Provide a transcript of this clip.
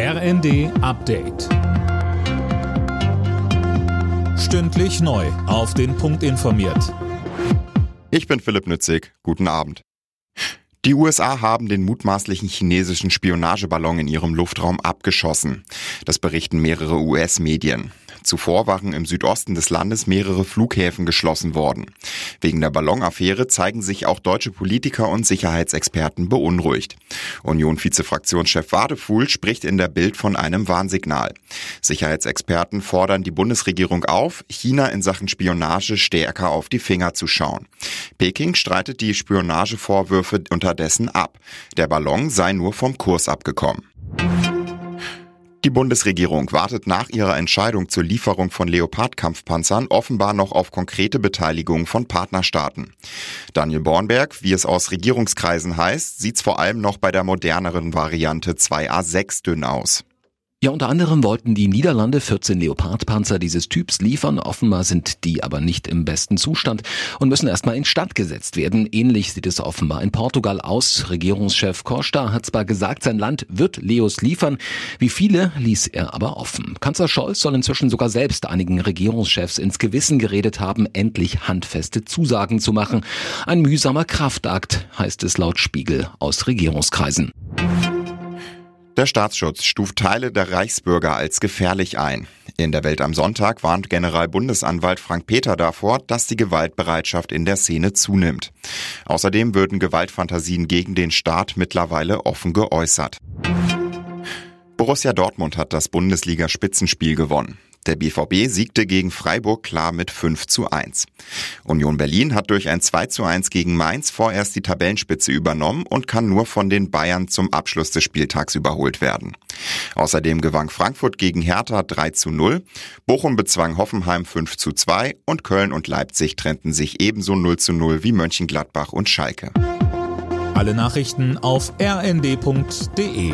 RND Update. Stündlich neu. Auf den Punkt informiert. Ich bin Philipp Nützig. Guten Abend. Die USA haben den mutmaßlichen chinesischen Spionageballon in ihrem Luftraum abgeschossen. Das berichten mehrere US-Medien. Zuvor waren im Südosten des Landes mehrere Flughäfen geschlossen worden. Wegen der Ballonaffäre zeigen sich auch deutsche Politiker und Sicherheitsexperten beunruhigt. Union-Vizefraktionschef Wadefuhl spricht in der Bild von einem Warnsignal. Sicherheitsexperten fordern die Bundesregierung auf, China in Sachen Spionage stärker auf die Finger zu schauen. Peking streitet die Spionagevorwürfe unterdessen ab. Der Ballon sei nur vom Kurs abgekommen. Die Bundesregierung wartet nach ihrer Entscheidung zur Lieferung von Leopard-Kampfpanzern offenbar noch auf konkrete Beteiligung von Partnerstaaten. Daniel Bornberg, wie es aus Regierungskreisen heißt, sieht's vor allem noch bei der moderneren Variante 2A6 dünn aus. Ja, unter anderem wollten die Niederlande 14 Leopardpanzer dieses Typs liefern. Offenbar sind die aber nicht im besten Zustand und müssen erstmal instand gesetzt werden. Ähnlich sieht es offenbar in Portugal aus. Regierungschef Costa hat zwar gesagt, sein Land wird Leos liefern. Wie viele ließ er aber offen. Kanzler Scholz soll inzwischen sogar selbst einigen Regierungschefs ins Gewissen geredet haben, endlich handfeste Zusagen zu machen. Ein mühsamer Kraftakt, heißt es laut Spiegel aus Regierungskreisen. Der Staatsschutz stuft Teile der Reichsbürger als gefährlich ein. In der Welt am Sonntag warnt Generalbundesanwalt Frank Peter davor, dass die Gewaltbereitschaft in der Szene zunimmt. Außerdem würden Gewaltfantasien gegen den Staat mittlerweile offen geäußert. Borussia Dortmund hat das Bundesliga-Spitzenspiel gewonnen. Der BVB siegte gegen Freiburg klar mit 5 zu 1. Union Berlin hat durch ein 2 zu 1 gegen Mainz vorerst die Tabellenspitze übernommen und kann nur von den Bayern zum Abschluss des Spieltags überholt werden. Außerdem gewann Frankfurt gegen Hertha 3 zu 0, Bochum bezwang Hoffenheim 5 zu 2 und Köln und Leipzig trennten sich ebenso 0 zu 0 wie Mönchengladbach und Schalke. Alle Nachrichten auf rnd.de